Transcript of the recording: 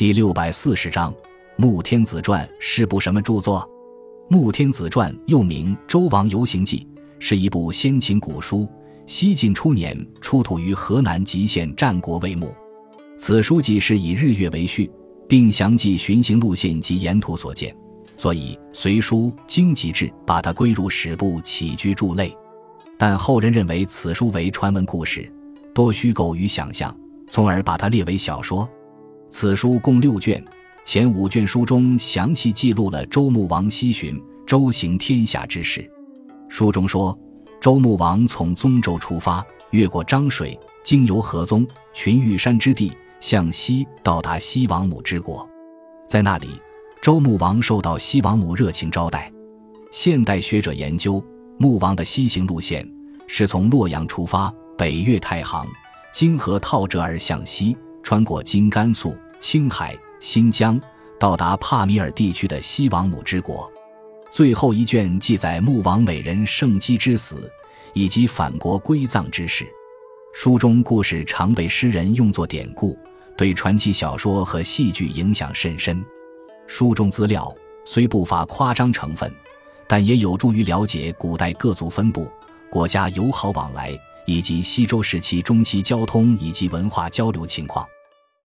第六百四十章《穆天子传》是部什么著作？《穆天子传》又名《周王游行记》，是一部先秦古书。西晋初年出土于河南极县战国魏墓。此书记是以日月为序，并详记巡行路线及沿途所见，所以隋书经籍志把它归入史部起居注类。但后人认为此书为传闻故事，多虚构与想象，从而把它列为小说。此书共六卷，前五卷书中详细记录了周穆王西巡、周行天下之事。书中说，周穆王从宗周出发，越过漳水，经由河宗、群玉山之地，向西到达西王母之国。在那里，周穆王受到西王母热情招待。现代学者研究，穆王的西行路线是从洛阳出发，北越太行，经河套折而向西。穿过今甘肃、青海、新疆，到达帕米尔地区的西王母之国。最后一卷记载穆王美人圣姬之死，以及返国归葬之事。书中故事常被诗人用作典故，对传奇小说和戏剧影响甚深。书中资料虽不乏夸张成分，但也有助于了解古代各族分布、国家友好往来。以及西周时期中西交通以及文化交流情况。